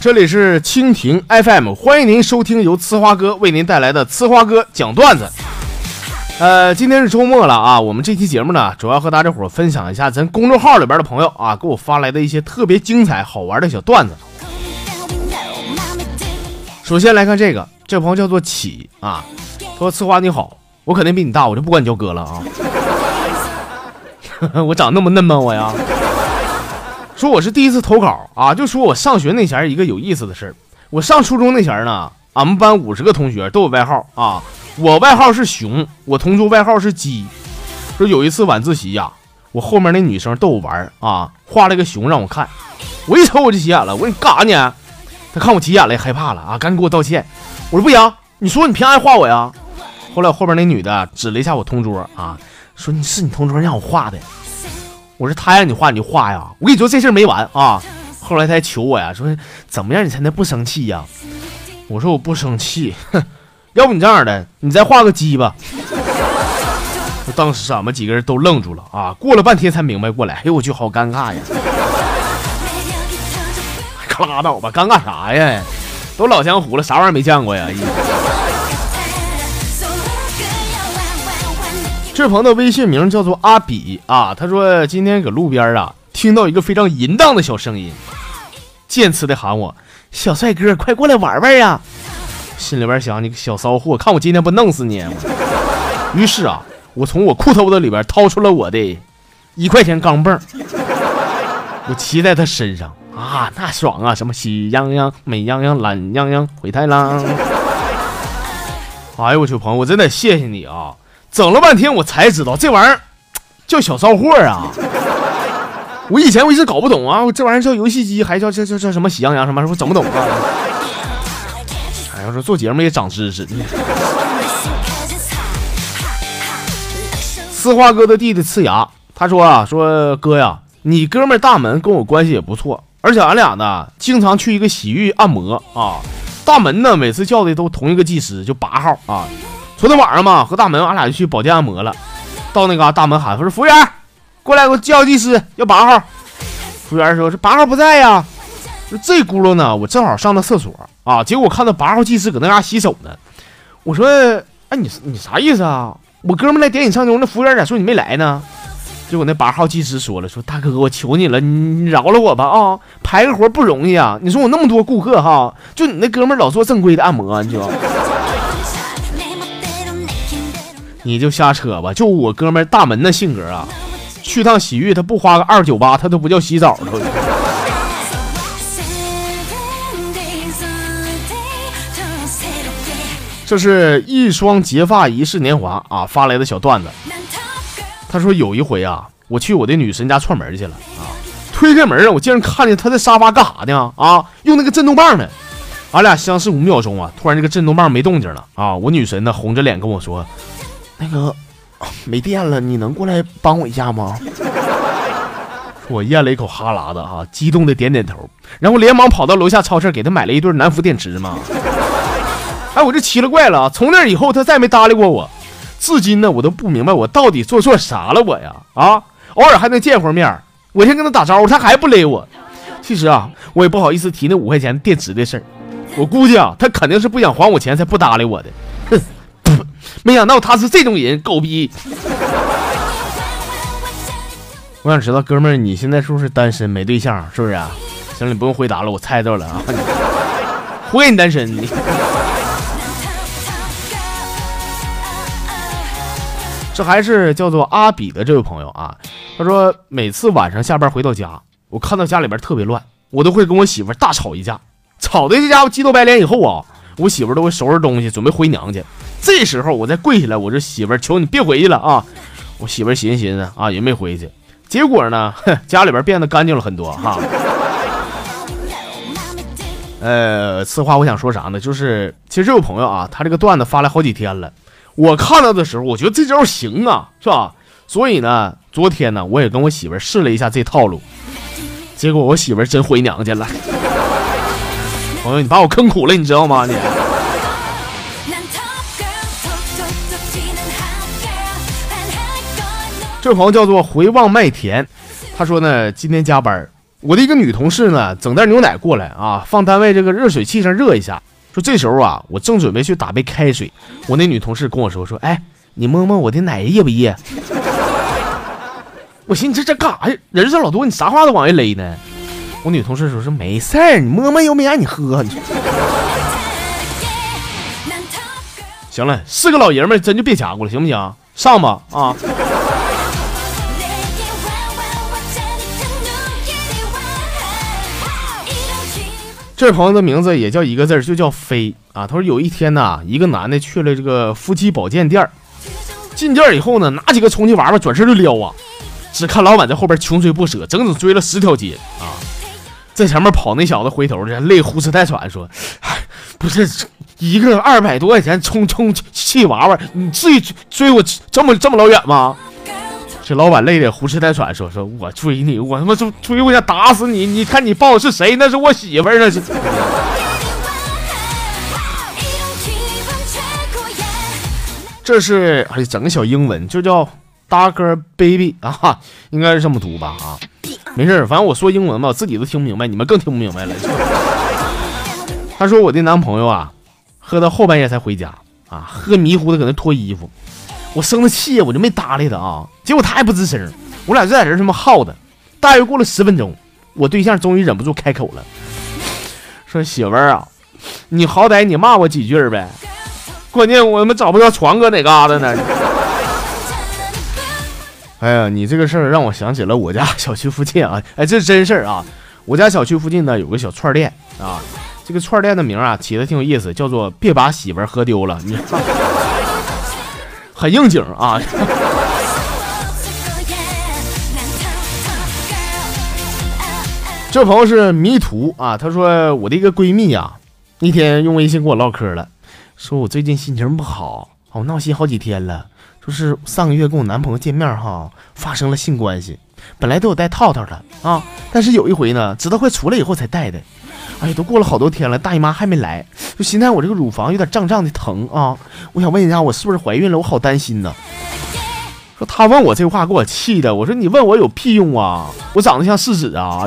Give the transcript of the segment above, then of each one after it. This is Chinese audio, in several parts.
这里是蜻蜓 FM，欢迎您收听由呲花哥为您带来的呲花哥讲段子。呃，今天是周末了啊，我们这期节目呢，主要和大家伙分享一下咱公众号里边的朋友啊给我发来的一些特别精彩好玩的小段子。首先来看这个，这朋友叫做启啊，说呲花你好，我肯定比你大，我就不管你叫哥了啊。我长那么嫩吗我呀？说我是第一次投稿啊，就说我上学那前一个有意思的事儿。我上初中那前呢，俺们班五十个同学都有外号啊，我外号是熊，我同桌外号是鸡。说有一次晚自习呀，我后面那女生逗我玩啊，画了个熊让我看，我一瞅我就急眼了，我说你干啥呢？她看我急眼了，害怕了啊，赶紧给我道歉。我说不行，你说你凭啥画我呀？后来我后边那女的指了一下我同桌啊，说你是你同桌让我画的。我说他让你画你就画呀，我跟你说这事儿没完啊。后来他还求我呀，说怎么样你才能不生气呀？我说我不生气，哼，要不你这样的，你再画个鸡吧。当时俺们几个人都愣住了啊，过了半天才明白过来，哎呦我去，好尴尬呀！可拉倒吧，尴尬啥呀？都老江湖了，啥玩意儿没见过呀？这朋友的微信名叫做阿比啊，他说今天搁路边啊听到一个非常淫荡的小声音，见次的喊我小帅哥，快过来玩玩呀！心里边想你个小骚货，看我今天不弄死你！于是啊，我从我裤兜子里边掏出了我的一块钱钢镚，我骑在他身上啊，那爽啊！什么喜羊羊、美羊羊、懒羊羊、灰太狼。哎呦我去，朋友，我真得谢谢你啊！整了半天，我才知道这玩意儿叫小骚货啊！我以前我一直搞不懂啊，这玩意儿叫游戏机，还叫叫叫叫什么喜羊羊什么，我整不懂啊！哎呀，说做节目也长知识。呲花哥的弟弟呲牙，他说啊，说哥呀，你哥们大门跟我关系也不错，而且俺俩呢经常去一个洗浴按摩啊。大门呢每次叫的都同一个技师，就八号啊。昨天晚上嘛，和大门俺俩就去保健按摩了。到那嘎，大门喊说：“服务员，过来给我叫技师，要八号。”服务员说：“这八号不在呀。”说这轱辘呢，我正好上了厕所啊，结果我看到八号技师搁那嘎洗手呢。我说：“哎，你你啥意思啊？我哥们来点你上钟，那服务员咋说你没来呢？”结果那八号技师说了：“说大哥，我求你了，你饶了我吧啊！排个活不容易啊！你说我那么多顾客哈，就你那哥们老做正规的按摩，你道。你就瞎扯吧！就我哥们大门那性格啊，去趟洗浴他不花个二九八，他都不叫洗澡了。这是一双结发一世年华啊发来的小段子。他说有一回啊，我去我的女神家串门去了啊，推开门啊，我竟然看见她在沙发干啥呢？啊，用那个震动棒呢。俺俩相视五秒钟啊，突然这个震动棒没动静了啊，我女神呢红着脸跟我说。那个没电了，你能过来帮我一下吗？我咽了一口哈喇子啊，激动的点点头，然后连忙跑到楼下超市给他买了一对南孚电池嘛。哎，我这奇了怪了啊，从那以后他再没搭理过我，至今呢我都不明白我到底做错啥了我呀啊！偶尔还能见会面，我先跟他打招呼，他还不勒我。其实啊，我也不好意思提那五块钱电池的事儿，我估计啊他肯定是不想还我钱才不搭理我的。没想到他是这种人，狗逼！我想知道，哥们儿，你现在是不是单身没对象？是不是啊？行了，你不用回答了，我猜到了啊！活该你单身你。这还是叫做阿比的这位朋友啊，他说每次晚上下班回到家，我看到家里边特别乱，我都会跟我媳妇大吵一架，吵的这家伙鸡头白脸以后啊，我媳妇儿都会收拾东西准备回娘家。这时候我再跪下来，我这媳妇儿求你别回去了啊！我媳妇儿寻思寻思啊，也没回去。结果呢，家里边变得干净了很多哈。呃，此话我想说啥呢？就是其实这位朋友啊，他这个段子发来好几天了，我看到的时候，我觉得这招行啊，是吧？所以呢，昨天呢，我也跟我媳妇儿试了一下这套路，结果我媳妇儿真回娘家了。朋友，你把我坑苦了，你知道吗？你。这朋友叫做回望麦田，他说呢，今天加班，我的一个女同事呢，整袋牛奶过来啊，放单位这个热水器上热一下。说这时候啊，我正准备去打杯开水，我那女同事跟我说说，哎，你摸摸我的奶热不热？我寻思你这这干啥呀？人事老多，你啥话都往外勒呢？我女同事说说没事儿，你摸摸又没让你喝。行了，是个老爷们，真就别夹过了，行不行？上吧啊！这位朋友的名字也叫一个字就叫飞啊。他说有一天呢，一个男的去了这个夫妻保健店进店以后呢，拿几个充气娃娃转身就撩啊。只看老板在后边穷追不舍，整整追了十条街啊，在前面跑那小子回头的累呼哧带喘说：“哎不是一个二百多块钱充充气娃娃，你至于追我这么这么老远吗？”这老板累的呼哧带喘说：“说我追你，我他妈就追我想打死你！你看你抱的是谁？那是我媳妇儿，那是。”这是哎，整个小英文就叫。大哥，baby 啊，应该是这么读吧啊，没事反正我说英文吧，我自己都听不明白，你们更听不明白了。他说我的男朋友啊，喝到后半夜才回家啊，喝迷糊的搁那脱衣服，我生了气我就没搭理他啊，结果他还不吱声，我俩就在这这么耗的。大约过了十分钟，我对象终于忍不住开口了，说媳妇儿啊，你好歹你骂我几句呗，关键我他妈找不着床搁哪嘎达呢。哎呀，你这个事儿让我想起了我家小区附近啊！哎，这是真事儿啊！我家小区附近呢有个小串店啊，这个串店的名啊起的挺有意思，叫做“别把媳妇儿喝丢了”，你 很应景啊！这朋友是迷途啊，他说我的一个闺蜜啊，那天用微信跟我唠嗑了，说我最近心情不好，我闹心好几天了。就是上个月跟我男朋友见面哈，发生了性关系，本来都有戴套套的啊，但是有一回呢，直到快出来以后才戴的。哎呀，都过了好多天了，大姨妈还没来，就现在我这个乳房有点胀胀的疼啊，我想问一下，我是不是怀孕了？我好担心呢。说他问我这话，给我气的。我说你问我有屁用啊？我长得像柿子啊？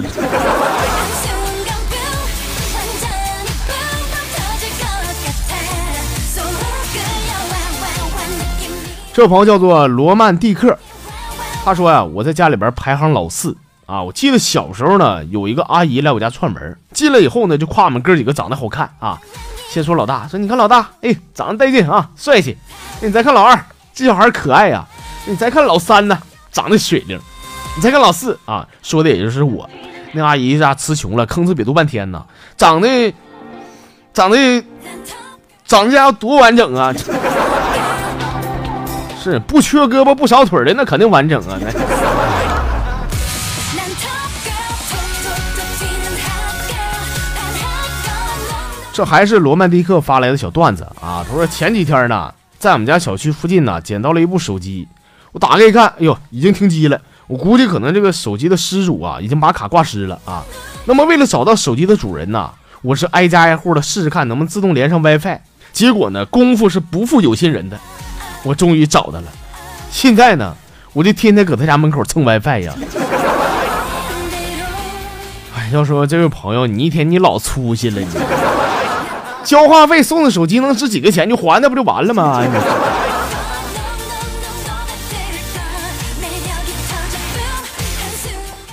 这朋友叫做罗曼蒂克，他说呀，我在家里边排行老四啊。我记得小时候呢，有一个阿姨来我家串门，进来以后呢，就夸我们哥几个长得好看啊。先说老大，说你看老大，哎，长得带劲啊，帅气。你再看老二，这小孩可爱呀。你再看老三呢，长得水灵。你再看老四啊，说的也就是我。那阿姨家词穷了，吭哧瘪肚半天呢，长得，长得，长得家多完整啊。是不缺胳膊不少腿的，那肯定完整啊！这还是罗曼蒂克发来的小段子啊！他说前几天呢，在我们家小区附近呢，捡到了一部手机，我打开一看，哎呦，已经停机了。我估计可能这个手机的失主啊，已经把卡挂失了啊。那么为了找到手机的主人呢，我是挨家挨户的试试看能不能自动连上 WiFi。结果呢，功夫是不负有心人的。我终于找到了，现在呢，我就天天搁他家门口蹭 WiFi 呀。哎，要说这位朋友，你一天你老粗心了，你交话费送的手机能值几个钱？就还那不就完了吗？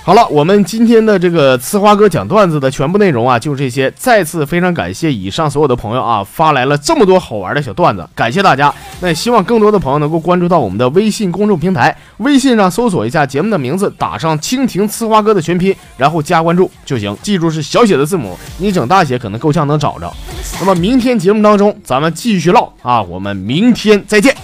好了，我们今天的这个呲花哥讲段子的全部内容啊，就是这些。再次非常感谢以上所有的朋友啊，发来了这么多好玩的小段子，感谢大家。那也希望更多的朋友能够关注到我们的微信公众平台，微信上搜索一下节目的名字，打上“蜻蜓呲花哥”的全拼，然后加关注就行。记住是小写的字母，你整大写可能够呛能找着。那么明天节目当中咱们继续唠啊，我们明天再见。